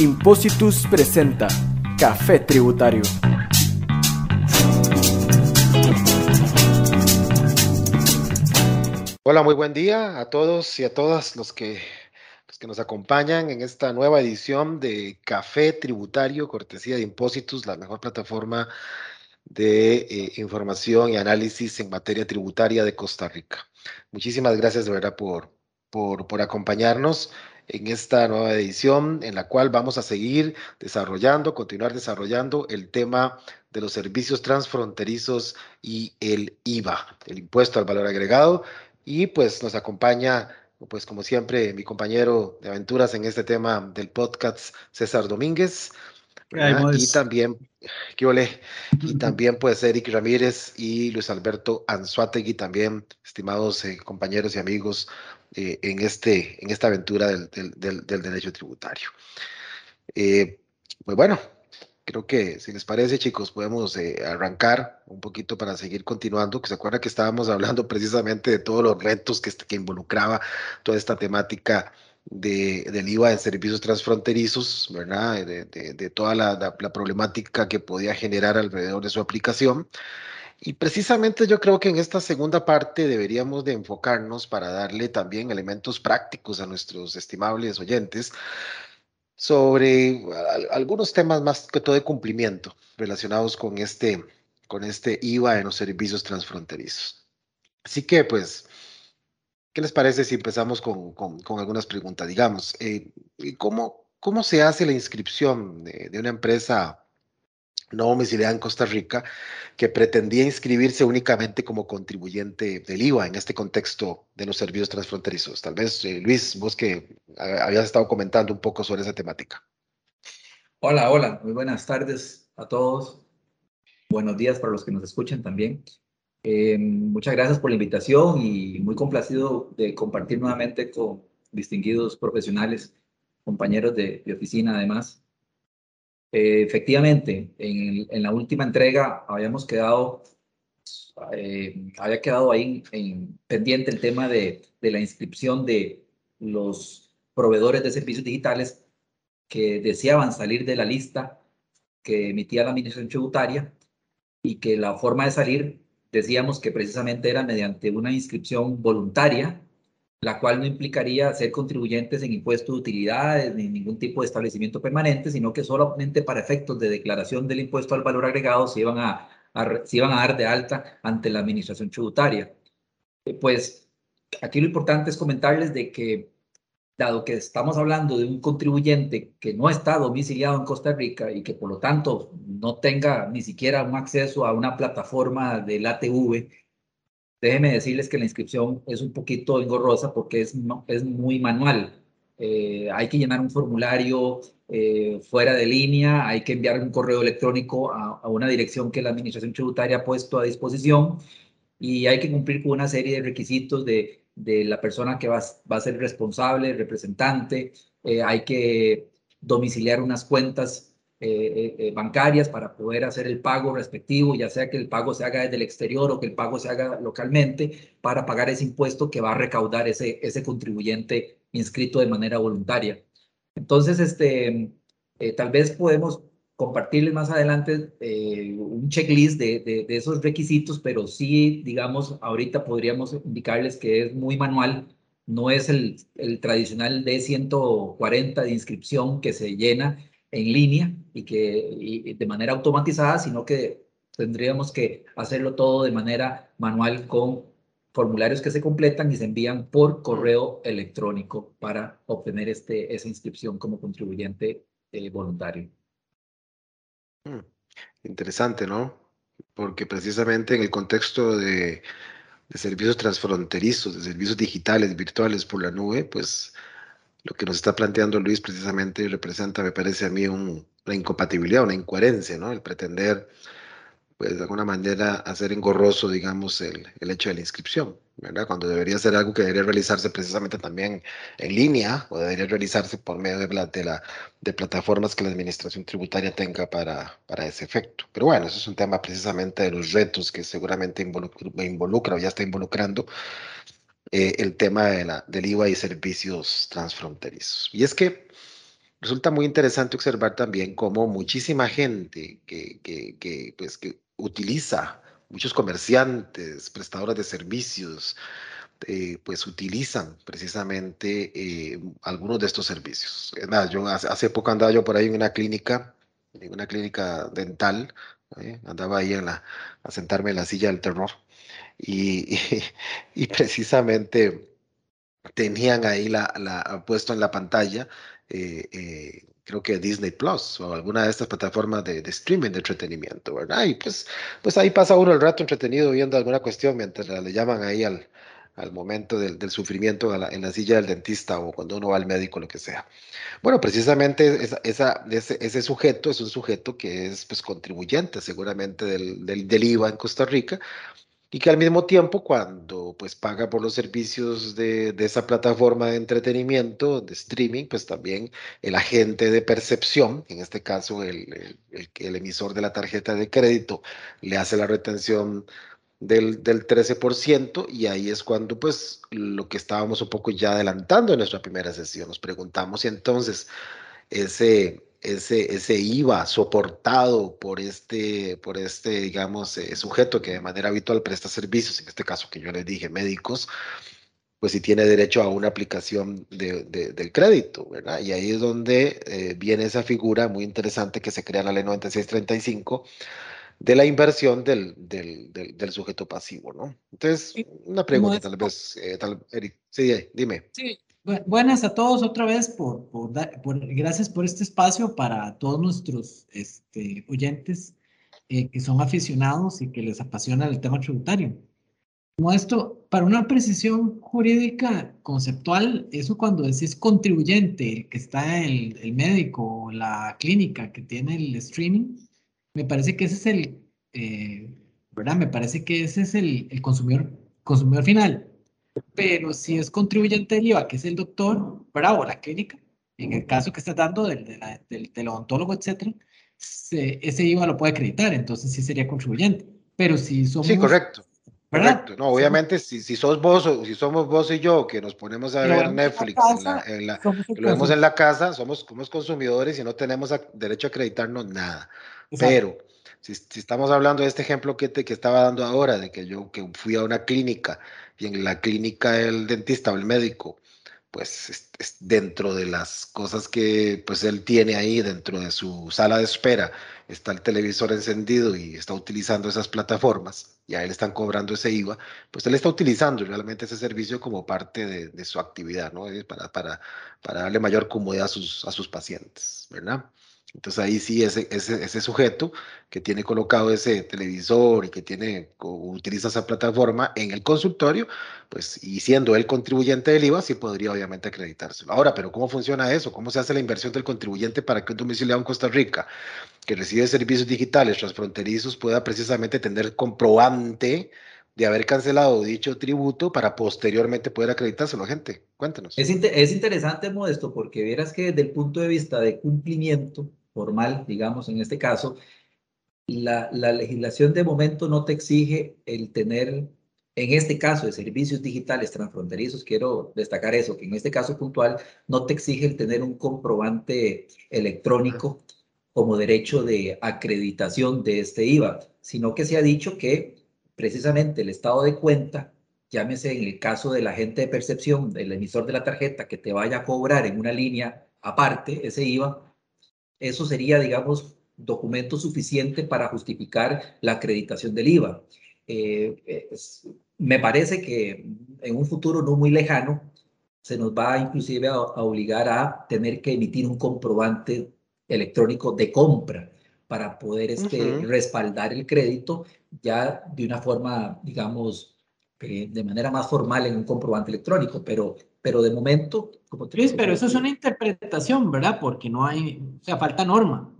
Impositus presenta Café Tributario. Hola, muy buen día a todos y a todas los que, los que nos acompañan en esta nueva edición de Café Tributario, cortesía de Impositus, la mejor plataforma de eh, información y análisis en materia tributaria de Costa Rica. Muchísimas gracias de verdad por, por, por acompañarnos en esta nueva edición en la cual vamos a seguir desarrollando, continuar desarrollando el tema de los servicios transfronterizos y el IVA, el impuesto al valor agregado. Y pues nos acompaña, pues como siempre, mi compañero de aventuras en este tema del podcast, César Domínguez. Y también, ¿qué ole? Y también pues Eric Ramírez y Luis Alberto Anzuategui, también estimados eh, compañeros y amigos eh, en, este, en esta aventura del, del, del derecho tributario. Eh, pues bueno, creo que si les parece, chicos, podemos eh, arrancar un poquito para seguir continuando. Que se acuerda que estábamos hablando precisamente de todos los retos que, que involucraba toda esta temática de, del IVA en servicios transfronterizos, ¿verdad? De, de, de toda la, la, la, problemática que podía generar alrededor de su aplicación. Y precisamente yo creo que en esta segunda parte deberíamos de enfocarnos para darle también elementos prácticos a nuestros estimables oyentes sobre algunos temas más que todo de cumplimiento relacionados con este, con este IVA en los servicios transfronterizos. Así que, pues, ¿qué les parece si empezamos con, con, algunas preguntas? Digamos, eh, ¿cómo, ¿cómo se hace la inscripción de una empresa no domiciliada en Costa Rica, que pretendía inscribirse únicamente como contribuyente del IVA en este contexto de los servicios transfronterizos. Tal vez, eh, Luis, vos que habías estado comentando un poco sobre esa temática. Hola, hola, muy buenas tardes a todos. Buenos días para los que nos escuchan también. Eh, muchas gracias por la invitación y muy complacido de compartir nuevamente con distinguidos profesionales, compañeros de oficina además, eh, efectivamente, en, en, la última entrega habíamos quedado, eh, había quedado ahí en, pendiente el tema de, de, la inscripción de los proveedores de servicios digitales que deseaban salir de la lista que emitía la Administración Tributaria y que la forma de salir decíamos que precisamente era mediante una inscripción voluntaria la cual no implicaría ser contribuyentes en impuestos de utilidades ni ningún tipo de establecimiento permanente, sino que solamente para efectos de declaración del impuesto al valor agregado se iban a, a se iban a dar de alta ante la administración tributaria. Eh, pues aquí lo importante es comentarles de que, dado que estamos hablando de un contribuyente que no está domiciliado en Costa Rica y que por lo tanto no tenga ni siquiera un acceso a una plataforma del ATV, Déjenme decirles que la inscripción es un poquito engorrosa porque es, es muy manual. Eh, hay que llenar un formulario eh, fuera de línea, hay que enviar un correo electrónico a, una dirección que la Administración Tributaria ha puesto a disposición y hay que cumplir con una serie de requisitos de, de la persona que va, va, a ser responsable, representante, eh, hay que domiciliar unas cuentas eh, eh, bancarias para poder hacer el pago respectivo, ya sea que el pago se haga desde el exterior o que el pago se haga localmente, para pagar ese impuesto que va a recaudar ese, ese contribuyente inscrito de manera voluntaria. Entonces, este, eh, tal vez podemos compartirles más adelante eh, un checklist de, de, de, esos requisitos, pero sí, digamos, ahorita podríamos indicarles que es muy manual, no es el, el tradicional D140 de inscripción que se llena en línea y que de manera automatizada, sino que tendríamos que hacerlo todo de manera manual con formularios que se completan y se envían por correo electrónico para obtener este, esa inscripción como contribuyente eh, voluntario. Hmm, interesante, ¿no? Porque precisamente en el contexto de, de servicios transfronterizos, de servicios digitales, virtuales por la nube, pues lo que nos está planteando Luis precisamente representa, me parece a mí, un, una incompatibilidad, una incoherencia, ¿no? El pretender, pues de alguna manera, hacer engorroso, digamos, el, el hecho de la inscripción, ¿verdad? Cuando debería ser algo que debería realizarse precisamente también en línea o debería realizarse por medio de, la, de, la, de plataformas que la administración tributaria tenga para, para ese efecto. Pero bueno, eso es un tema precisamente de los retos que seguramente involucra, involucra o ya está involucrando eh, el tema de la, del IVA y servicios transfronterizos. Y es que resulta muy interesante observar también cómo muchísima gente que, que, que, pues, que utiliza, muchos comerciantes, prestadores de servicios, eh, pues utilizan precisamente eh, algunos de estos servicios. Más, yo hace, hace, poco andaba yo por ahí en una clínica, en una clínica dental, ¿eh? andaba ahí en la, a sentarme en la silla del terror y, y, precisamente tenían ahí la, la, puesto en la pantalla eh, eh, creo que Disney Plus o alguna de estas plataformas de, streaming de entretenimiento, ¿verdad? Y pues, pues ahí pasa uno el rato entretenido viendo alguna cuestión mientras le llaman ahí al, al momento del, del sufrimiento en la silla del dentista o cuando uno va al médico, lo que sea. Bueno, precisamente ese, ese, sujeto es un sujeto que es pues, contribuyente seguramente del, del, del IVA en Costa Rica y que al mismo tiempo cuando pues paga por los servicios de, de, esa plataforma de entretenimiento, de streaming, pues también el agente de percepción, en este caso el, el, emisor de la tarjeta de crédito, le hace la retención del, del 13% y ahí es cuando pues lo que estábamos un poco ya adelantando en nuestra primera sesión, nos preguntamos si entonces ese ese, ese IVA soportado por este, por este digamos, eh, sujeto que de manera habitual presta servicios, en este caso que yo les dije, médicos, pues si tiene derecho a una aplicación de, de, del crédito, ¿verdad? Y ahí es donde eh, viene esa figura muy interesante que se crea en la ley 9635 de la inversión del, del, del, del sujeto pasivo, ¿no? Entonces, una pregunta tal vez, eh, tal, Eric, sí, dime. Sí, Buenas a todos otra vez, por, por, por, gracias por este espacio para todos nuestros este, oyentes eh, que son aficionados y que les apasiona el tema tributario. Como esto, para una precisión jurídica conceptual, eso cuando decís contribuyente, el que está el, el médico o la clínica que tiene el streaming, me parece que ese es el, eh, ¿verdad? Me parece que ese es el, el consumidor, consumidor final pero si es contribuyente del IVA, que es el doctor, bravo, la clínica, en el caso que estás dando del, de la, del, del odontólogo, etcétera, se, ese IVA lo puede acreditar, entonces sí sería contribuyente. Pero si somos... Sí, correcto. ¿verdad? Correcto. No, obviamente, si, si sos vos o si somos vos y yo que nos ponemos a ver Netflix, en la, en la, lo vemos en la casa, somos, somos consumidores y no tenemos a, derecho a acreditarnos nada. Exacto. Pero si, si, estamos hablando de este ejemplo que, te, que estaba dando ahora, de que yo que fui a una clínica y en la clínica el dentista o el médico, pues es, dentro de las cosas que pues él tiene ahí dentro de su sala de espera, está el televisor encendido y está utilizando esas plataformas, y a él están cobrando ese IVA, pues él está utilizando realmente ese servicio como parte de, de su actividad, ¿no? Para, para, para darle mayor comodidad a sus, a sus pacientes, ¿verdad? Entonces ahí sí ese, ese, ese, sujeto que tiene colocado ese televisor y que tiene, utiliza esa plataforma en el consultorio, pues y siendo él contribuyente del IVA, sí podría obviamente acreditárselo. Ahora, pero ¿cómo funciona eso? ¿Cómo se hace la inversión del contribuyente para que un domiciliado en Costa Rica que recibe servicios digitales transfronterizos pueda precisamente tener comprobante de haber cancelado dicho tributo para posteriormente poder acreditárselo, gente? Cuéntanos. Es, inter es interesante, Modesto, porque vieras que desde el punto de vista de cumplimiento, formal, digamos, en este caso, la, la, legislación de momento no te exige el tener, en este caso de servicios digitales transfronterizos, quiero destacar eso, que en este caso puntual no te exige el tener un comprobante electrónico como derecho de acreditación de este IVA, sino que se ha dicho que precisamente el estado de cuenta, llámese en el caso del agente de percepción, del emisor de la tarjeta, que te vaya a cobrar en una línea aparte ese IVA, eso sería, digamos, documento suficiente para justificar la acreditación del IVA. Eh, es, me parece que en un futuro no muy lejano se nos va inclusive a, a, obligar a tener que emitir un comprobante electrónico de compra para poder este, uh -huh. respaldar el crédito ya de una forma, digamos, eh, de manera más formal en un comprobante electrónico, pero pero de momento, como te Luis, pero eso es una interpretación, ¿verdad? Porque no hay, o sea, falta norma.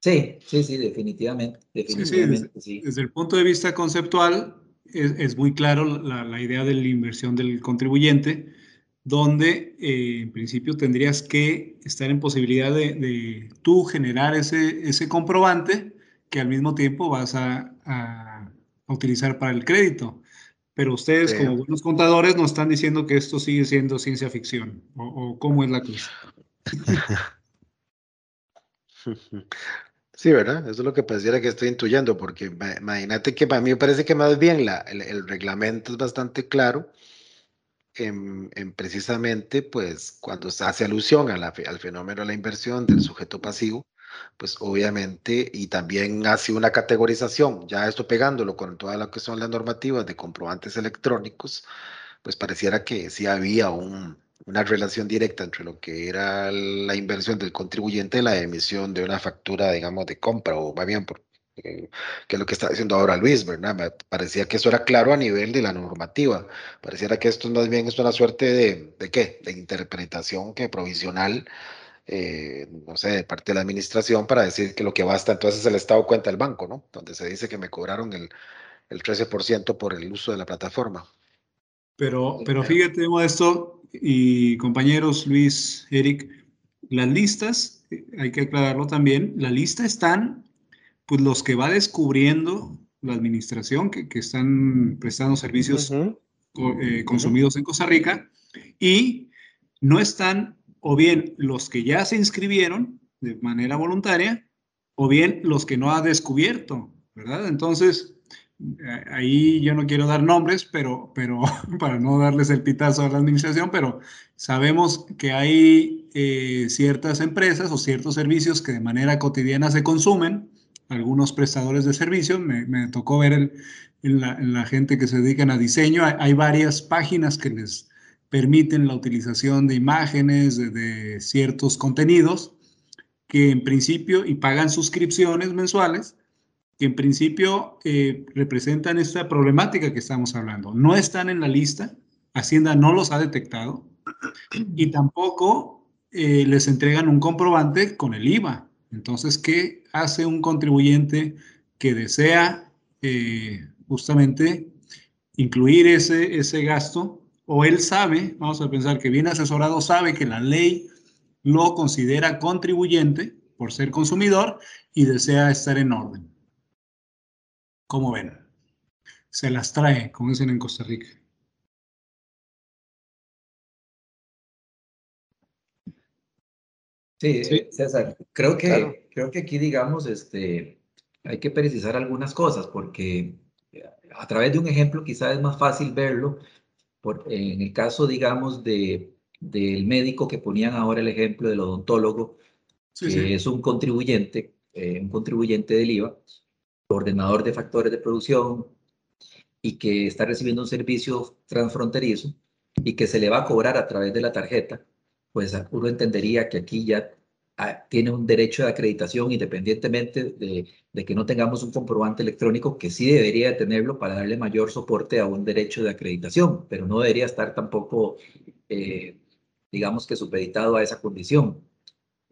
Sí, sí, sí, definitivamente. definitivamente sí, sí, desde, desde, el punto de vista conceptual, es, es muy claro la, la, idea de la inversión del contribuyente, donde eh, en principio tendrías que estar en posibilidad de, de, tú generar ese, ese comprobante que al mismo tiempo vas a, a, a utilizar para el crédito. Pero ustedes, sí. como buenos contadores, nos están diciendo que esto sigue siendo ciencia ficción. ¿O, o cómo es la cosa? Sí, ¿verdad? Eso es lo que pareciera que estoy intuyendo, porque imagínate que para mí me parece que más bien la, el, reglamento es bastante claro en, precisamente, pues, cuando se hace alusión al fenómeno de la inversión del sujeto pasivo, pues obviamente, y también hace una categorización, ya esto pegándolo con toda lo que son las normativas de comprobantes electrónicos, pues pareciera que sí había una relación directa entre lo que era la inversión del contribuyente y la emisión de una factura, digamos, de compra, o va bien, por, eh, que es lo que está diciendo ahora Luis, ¿verdad? Parecía que eso era claro a nivel de la normativa. Pareciera que esto más bien es una suerte de, ¿de qué? De interpretación que provisional eh, no sé, de parte de la administración para decir que lo que basta entonces es el estado cuenta del banco, ¿no? Donde se dice que me cobraron el, el 13% por el uso de la plataforma. Pero, pero fíjate, esto y compañeros Luis, Eric, las listas, hay que aclararlo también, la lista están, pues los que va descubriendo la administración que, que están prestando servicios eh, consumidos en Costa Rica y no están o bien los que ya se inscribieron de manera voluntaria, o bien los que no ha descubierto, ¿verdad? Entonces, ahí yo no quiero dar nombres, pero, pero para no darles el pitazo a la administración, pero sabemos que hay eh, ciertas empresas o ciertos servicios que de manera cotidiana se consumen, algunos prestadores de servicios, me, tocó ver en, la, gente que se dedican a diseño, hay varias páginas que les permiten la utilización de imágenes, de, ciertos contenidos, que en principio, y pagan suscripciones mensuales, que en principio eh, representan esta problemática que estamos hablando. No están en la lista, Hacienda no los ha detectado, y tampoco eh, les entregan un comprobante con el IVA. Entonces, ¿qué hace un contribuyente que desea eh, justamente incluir ese, ese gasto o él sabe, vamos a pensar que bien asesorado sabe que la ley lo considera contribuyente por ser consumidor y desea estar en orden. ¿Cómo ven? Se las trae, como dicen en Costa Rica. Sí, César, creo que, creo que aquí, digamos, este, hay que precisar algunas cosas, porque a través de un ejemplo quizás es más fácil verlo, en el caso, digamos, de, del médico que ponían ahora el ejemplo del odontólogo, que es un contribuyente, eh, un contribuyente del IVA, ordenador de factores de producción y que está recibiendo un servicio transfronterizo y que se le va a cobrar a través de la tarjeta, pues uno entendería que aquí ya tiene un derecho de acreditación independientemente de, que no tengamos un comprobante electrónico, que sí debería tenerlo para darle mayor soporte a un derecho de acreditación, pero no debería estar tampoco, eh, digamos que supeditado a esa condición.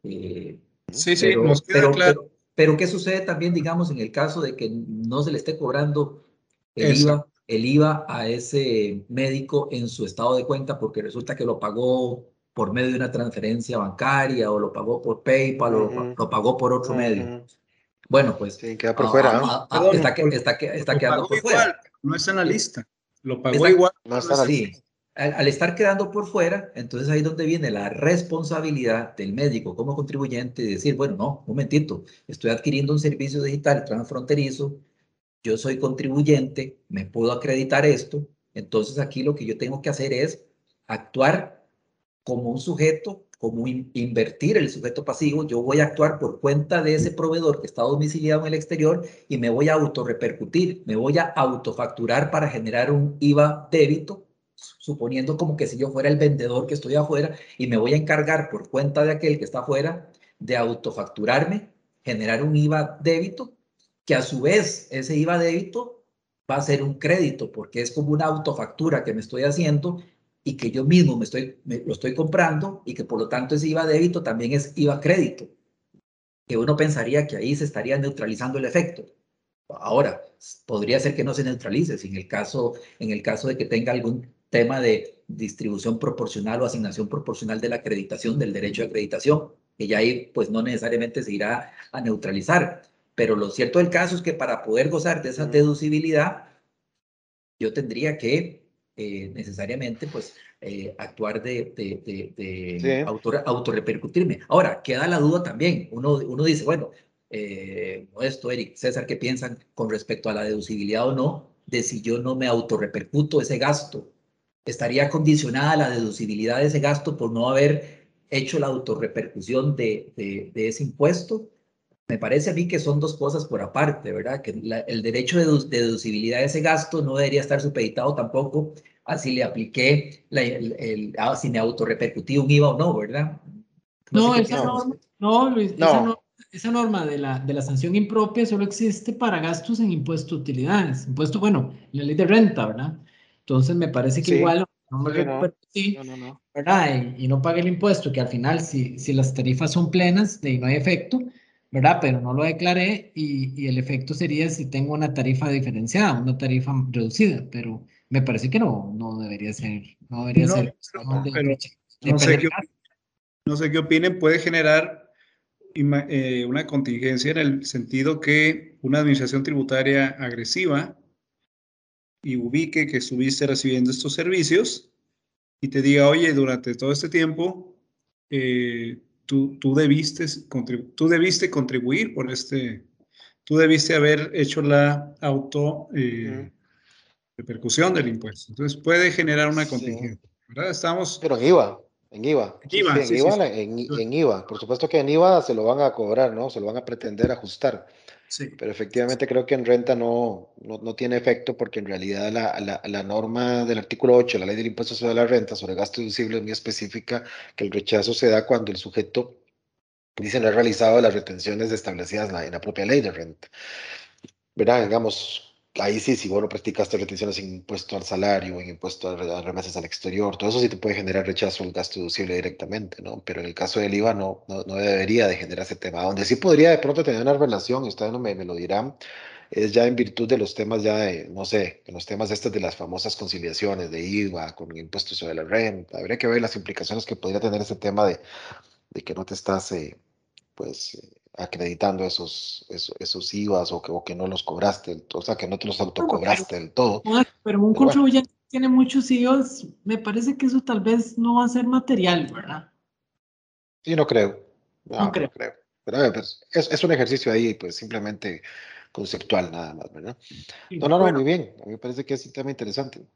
Eh, sí, sí, nos queda pero, claro. Pero, ¿qué sucede también, digamos, en el caso de que no se le esté cobrando el IVA, el IVA a ese médico en su estado de cuenta porque resulta que lo pagó por medio de una transferencia bancaria o lo pagó por PayPal o lo, pagó por otro medio. Bueno, pues... Sí, queda por fuera. está, está, quedando por fuera. No está en la lista. Lo pagó igual. No está sí. Al, al, estar quedando por fuera, entonces ahí es donde viene la responsabilidad del médico como contribuyente de decir, bueno, no, un momentito, estoy adquiriendo un servicio digital transfronterizo, yo soy contribuyente, me puedo acreditar esto, entonces aquí lo que yo tengo que hacer es actuar como un sujeto, como invertir el sujeto pasivo, yo voy a actuar por cuenta de ese proveedor que está domiciliado en el exterior y me voy a autorrepercutir, me voy a autofacturar para generar un IVA débito, suponiendo como que si yo fuera el vendedor que estoy afuera y me voy a encargar por cuenta de aquel que está afuera de autofacturarme, generar un IVA débito, que a su vez ese IVA débito va a ser un crédito porque es como una autofactura que me estoy haciendo y que yo mismo me estoy, lo estoy comprando y que por lo tanto ese IVA débito también es IVA crédito, que uno pensaría que ahí se estaría neutralizando el efecto. Ahora, podría ser que no se neutralice si en el caso, en el caso de que tenga algún tema de distribución proporcional o asignación proporcional de la acreditación, del derecho de acreditación, que ya ahí pues no necesariamente se irá a neutralizar. Pero lo cierto del caso es que para poder gozar de esa deducibilidad, yo tendría que eh, necesariamente pues eh, actuar de, de, de, autorrepercutirme. Ahora, queda la duda también. Uno, uno dice, bueno, eh, esto, Eric, César, ¿qué piensan con respecto a la deducibilidad o no de si yo no me autorrepercuto ese gasto? ¿Estaría condicionada la deducibilidad de ese gasto por no haber hecho la autorrepercusión de, de, de ese impuesto? Me parece a mí que son dos cosas por aparte, ¿verdad? Que el derecho de, deducibilidad de ese gasto no debería estar supeditado tampoco a si le apliqué, la, el, si me autorrepercutí un IVA o no, ¿verdad? No, esa, norma, no, Luis, Esa, norma, de la, de la sanción impropia solo existe para gastos en impuesto de utilidades. Impuesto, bueno, la ley de renta, ¿verdad? Entonces me parece que igual no me no, ¿verdad? Y, no pague el impuesto, que al final, si, si las tarifas son plenas y no hay efecto, ¿verdad? Pero no lo declaré y, y, el efecto sería si tengo una tarifa diferenciada, una tarifa reducida, pero me parece que no, no debería ser, no debería ser. no, sé qué, no, sé qué, opinen, puede generar eh, una contingencia en el sentido que una administración tributaria agresiva y ubique que estuviste recibiendo estos servicios y te diga, oye, durante todo este tiempo eh, tú, tú, debiste, tú debiste contribuir por este, tú debiste haber hecho la auto eh, repercusión del impuesto. Entonces puede generar una contingencia, ¿verdad? Estamos... Pero en IVA, en IVA. En IVA, en, IVA en, IVA. Por supuesto que en IVA se lo van a cobrar, ¿no? Se lo van a pretender ajustar. Sí. Pero efectivamente creo que en renta no, no, no tiene efecto porque en realidad la, la, la, norma del artículo 8, la ley del impuesto sobre la renta, sobre gasto deducible, es muy específica que el rechazo se da cuando el sujeto dice no ha realizado las retenciones establecidas en la, en propia ley de renta. ¿Verdad? Digamos, ahí sí, si vos no practicaste retenciones en impuesto al salario, en impuesto a remesas al exterior, todo eso sí te puede generar rechazo al gasto deducible directamente, ¿no? Pero en el caso del IVA no, no, debería de generar ese tema. Donde sí podría de pronto tener una relación, y ustedes no me, me lo dirán, es ya en virtud de los temas ya de, no sé, los temas estos de las famosas conciliaciones de IVA con impuestos sobre la renta. Habría que ver las implicaciones que podría tener ese tema de, de que no te estás, eh, pues, eh, acreditando esos, esos, esos IVAs o que, o que no los cobraste, o sea, que no te los autocobraste del todo. Pero un contribuyente tiene muchos IVAs, me parece que eso tal vez no va a ser material, ¿verdad? Sí, no creo. No, creo. Pero pues, es, es, un ejercicio ahí, pues simplemente conceptual nada más, ¿verdad? no, no, no, muy bien. A mí me parece que es un tema interesante.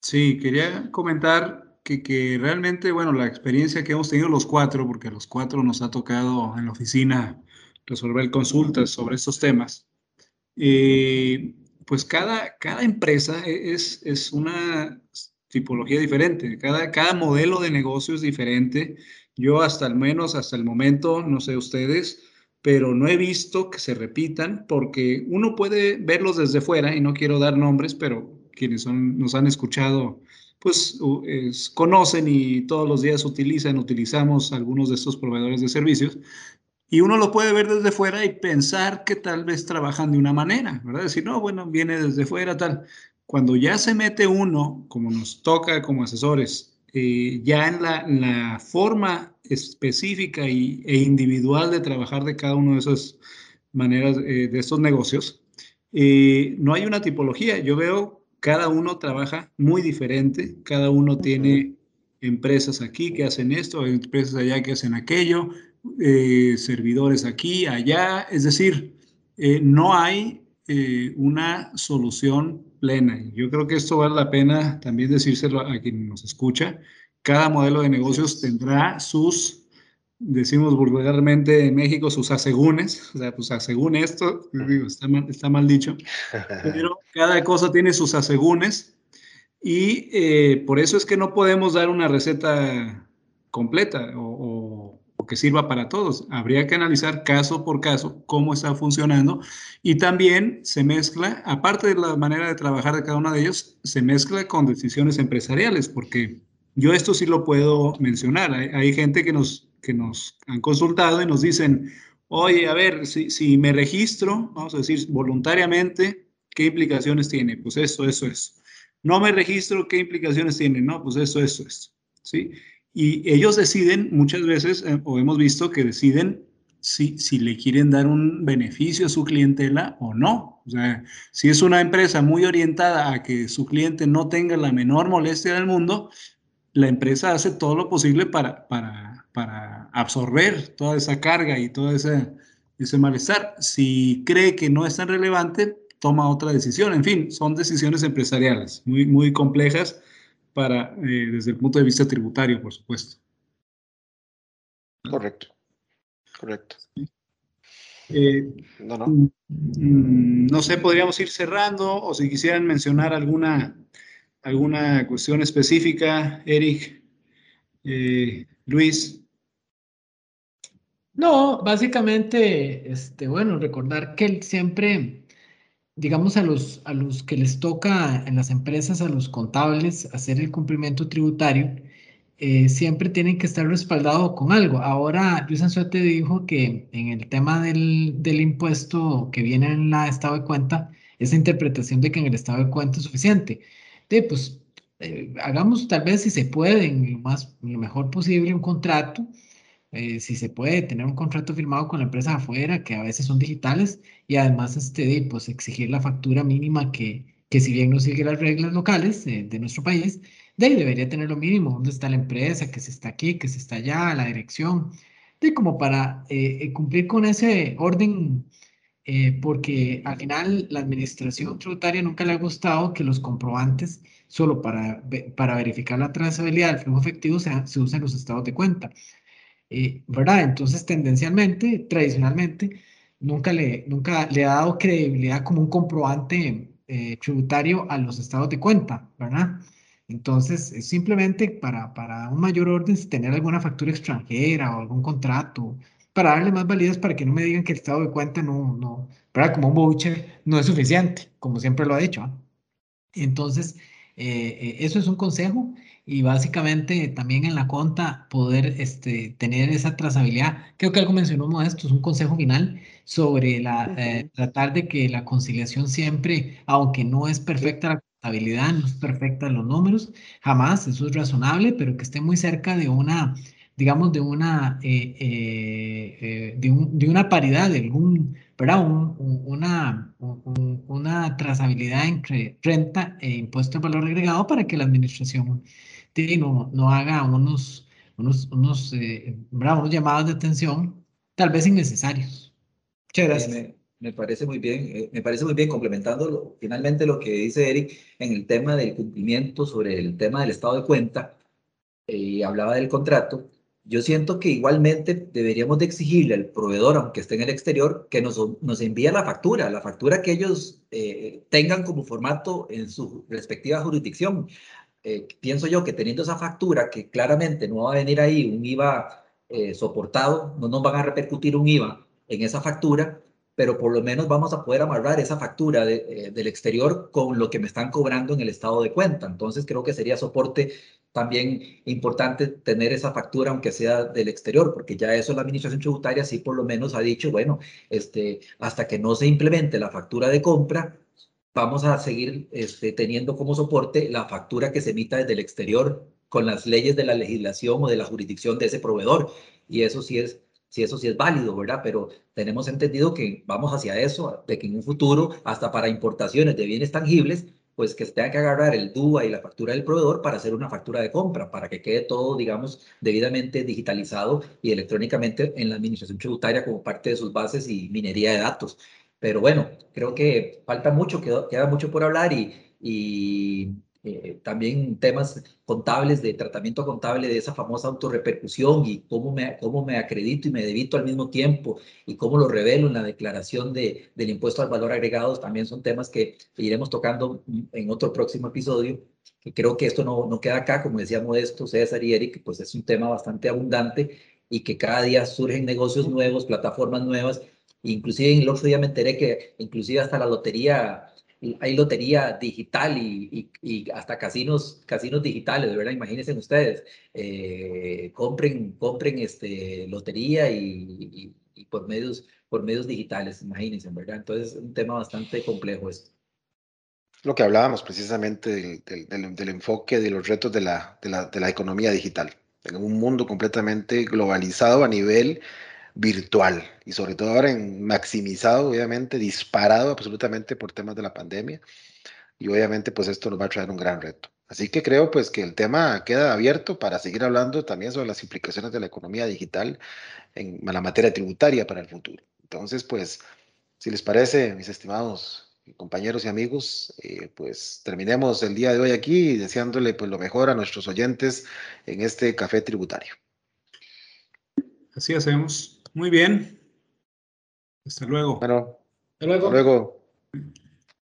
Sí, quería comentar que, que, realmente, bueno, la experiencia que hemos tenido los cuatro, porque a los cuatro nos ha tocado en la oficina resolver consultas sobre estos temas, eh, pues cada, cada empresa e, es, es una tipología diferente, cada, cada modelo de negocio es diferente. Yo hasta al menos, hasta el momento, no sé ustedes, pero no he visto que se repitan porque uno puede verlos desde fuera y no quiero dar nombres, pero quienes son, nos han escuchado pues conocen y todos los días utilizan, utilizamos algunos de estos proveedores de servicios, y uno lo puede ver desde fuera y pensar que tal vez trabajan de una manera, ¿verdad? Decir, no, bueno, viene desde fuera, tal. Cuando ya se mete uno, como nos toca como asesores, eh, ya en la, forma específica y, e individual de trabajar de cada uno de esas maneras, eh, de estos negocios, eh, no hay una tipología. Yo veo cada uno trabaja muy diferente, cada uno tiene empresas aquí que hacen esto, empresas allá que hacen aquello, eh, servidores aquí, allá, es decir, eh, no hay eh, una solución plena. Yo creo que esto vale la pena también decírselo a quien nos escucha. Cada modelo de negocios tendrá sus, decimos vulgarmente en México, sus asegúnes, o sea, pues asegún esto, digo, está, mal, está mal dicho, pero cada cosa tiene sus asegúnes. Y por eso es que no podemos dar una receta completa o que sirva para todos. Habría que analizar caso por caso cómo está funcionando y también se mezcla, aparte de la manera de trabajar de cada uno de ellos, se mezcla con decisiones empresariales, porque yo esto sí lo puedo mencionar. Hay, gente que nos, que nos han consultado y nos dicen, oye, a ver, si, si me registro, vamos a decir, voluntariamente, ¿qué implicaciones tiene? Pues esto, eso, eso. No me registro, ¿qué implicaciones tiene? No, pues eso, eso, eso. ¿Sí? Y ellos deciden muchas veces, eh, o hemos visto que deciden si, si le quieren dar un beneficio a su clientela o no. O sea, si es una empresa muy orientada a que su cliente no tenga la menor molestia del mundo, la empresa hace todo lo posible para, para, para absorber toda esa carga y todo ese, ese malestar. Si cree que no es tan relevante, toma otra decisión. En fin, son decisiones empresariales muy, muy complejas para, eh, desde el punto de vista tributario, por supuesto. Correcto, correcto. Eh, no, no. Mm, no sé, podríamos ir cerrando o si quisieran mencionar alguna, alguna cuestión específica, Eric, eh, Luis. No, básicamente, este, bueno, recordar que siempre, digamos, a los, a los que les toca en las empresas, a los contables, hacer el cumplimiento tributario, eh, siempre tienen que estar respaldados con algo. Ahora, Luis Anzuete dijo que en el tema del, del impuesto que viene en la estado de cuenta, esa interpretación de que en el estado de cuenta es suficiente. De, pues, eh, hagamos tal vez si se puede, en lo, más, lo mejor posible, un contrato eh, si se puede tener un contrato firmado con la empresa afuera, que a veces son digitales, y además este, pues, exigir la factura mínima que, que si bien no sigue las reglas locales eh, de nuestro país, de ahí debería tener lo mínimo, dónde está la empresa, que se está aquí, que se está allá, la dirección, de como para eh, cumplir con ese orden, porque al final la administración tributaria nunca le ha gustado que los comprobantes solo para, para verificar la trazabilidad del flujo efectivo se usen los estados de cuenta. Eh, ¿verdad? Entonces, tendencialmente, tradicionalmente, nunca le, nunca le ha dado credibilidad como un comprobante eh, tributario a los estados de cuenta, ¿verdad? Entonces, es simplemente para, para un mayor orden, tener alguna factura extranjera o algún contrato, para darle más validez para que no me digan que el estado de cuenta no, no, ¿verdad? Como un voucher no es suficiente, como siempre lo ha dicho. ¿ah? Entonces, eh, eso es un consejo y básicamente también en la conta poder este, tener esa trazabilidad. Creo que algo mencionó Modesto, es un consejo final sobre la, eh, tratar de que la conciliación siempre, aunque no es perfecta la contabilidad, no es perfecta los números, jamás, eso es razonable, pero que esté muy cerca de una, digamos, de una, eh, eh, de, de, una paridad, de algún, ¿verdad? una, una trazabilidad entre renta e impuesto de valor agregado para que la administración no, no haga unos, unos, unos, eh, unos llamados de atención tal vez innecesarios. Muchas gracias. me, parece muy bien, eh, me parece muy bien complementando finalmente lo que dice Eric en el tema del cumplimiento sobre el tema del estado de cuenta eh, y hablaba del contrato. Yo siento que igualmente deberíamos de exigirle al proveedor, aunque esté en el exterior, que nos, nos envíe la factura, la factura que ellos tengan como formato en su respectiva jurisdicción. Eh, pienso yo que teniendo esa factura, que claramente no va a venir ahí un IVA eh, soportado, no nos van a repercutir un IVA en esa factura, pero por lo menos vamos a poder amarrar esa factura eh, del exterior con lo que me están cobrando en el estado de cuenta. Entonces creo que sería soporte también importante tener esa factura, aunque sea del exterior, porque ya eso la administración tributaria sí por lo menos ha dicho, bueno, este, hasta que no se implemente la factura de compra, vamos a seguir este, teniendo como soporte la factura que se emita desde el exterior con las leyes de la legislación o de la jurisdicción de ese proveedor. Y eso sí es, sí, eso sí es válido, ¿verdad? Pero tenemos entendido que vamos hacia eso, de que en un futuro, hasta para importaciones de bienes tangibles, pues que se tenga que agarrar el DUA y la factura del proveedor para hacer una factura de compra, para que quede todo, digamos, debidamente digitalizado y electrónicamente en la administración tributaria como parte de sus bases y minería de datos. Pero bueno, creo que falta mucho, queda, queda mucho por hablar y, y eh, también temas contables, de tratamiento contable de esa famosa autorrepercusión y cómo me, cómo me acredito y me debito al mismo tiempo y cómo lo revelo en la declaración de, del impuesto al valor agregado, también son temas que iremos tocando en otro próximo episodio. Que creo que esto no, no queda acá, como decía Modesto, César y Eric, pues es un tema bastante abundante y que cada día surgen negocios nuevos, plataformas nuevas Inclusive el otro día me enteré que inclusive hasta la lotería, hay lotería digital y, y, hasta casinos, casinos digitales, ¿verdad? Imagínense ustedes, eh, compren, compren este, lotería y, por, medios, por medios digitales, imagínense, ¿verdad? Entonces es un tema bastante complejo esto. Lo que hablábamos precisamente del, del, del, enfoque de los retos de la, de la, de la economía digital. En un mundo completamente globalizado a nivel virtual y sobre todo ahora en maximizado, obviamente, disparado absolutamente por temas de la pandemia y obviamente pues esto nos va a traer un gran reto. Así que creo pues que el tema queda abierto para seguir hablando también sobre las implicaciones de la economía digital en la materia tributaria para el futuro. Entonces pues, si les parece, mis estimados compañeros y amigos, eh, pues terminemos el día de hoy aquí deseándole pues lo mejor a nuestros oyentes en este café tributario. Así hacemos. Muy bien. Hasta luego. Bueno, Hasta luego. hasta luego.